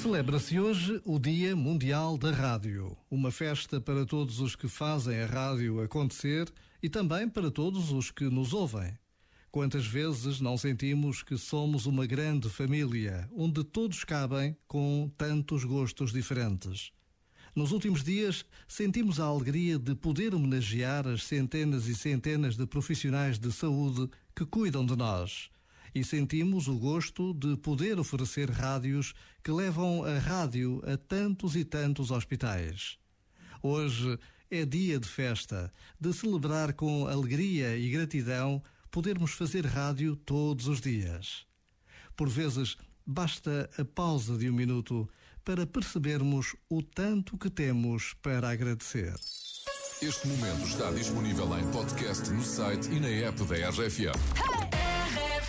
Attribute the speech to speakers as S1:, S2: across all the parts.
S1: Celebra-se hoje o Dia Mundial da Rádio, uma festa para todos os que fazem a rádio acontecer e também para todos os que nos ouvem. Quantas vezes não sentimos que somos uma grande família, onde todos cabem com tantos gostos diferentes? Nos últimos dias, sentimos a alegria de poder homenagear as centenas e centenas de profissionais de saúde que cuidam de nós e sentimos o gosto de poder oferecer rádios que levam a rádio a tantos e tantos hospitais. Hoje é dia de festa, de celebrar com alegria e gratidão podermos fazer rádio todos os dias. Por vezes, basta a pausa de um minuto para percebermos o tanto que temos para agradecer.
S2: Este momento está disponível em podcast no site e na app da RFM.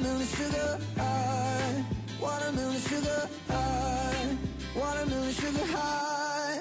S3: Watermelon sugar high, watermelon sugar high, watermelon sugar high,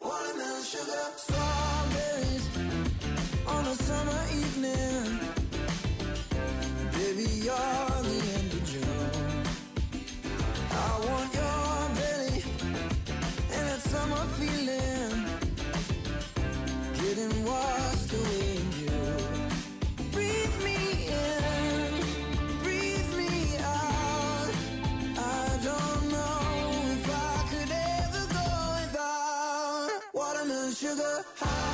S3: watermelon sugar strawberries on a summer evening. Baby, you're the end of June. I want your sugar high,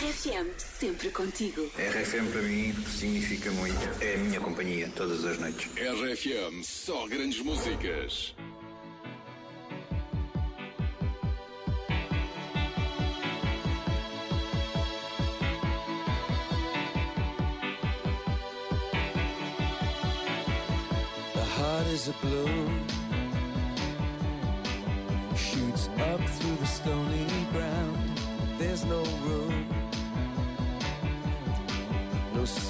S4: RFM, sempre contigo.
S5: RFM para mim significa muito. É a minha companhia todas as noites.
S2: RFM, só grandes músicas.
S3: The heart is a balloon Shoots up through the stony ground There's no room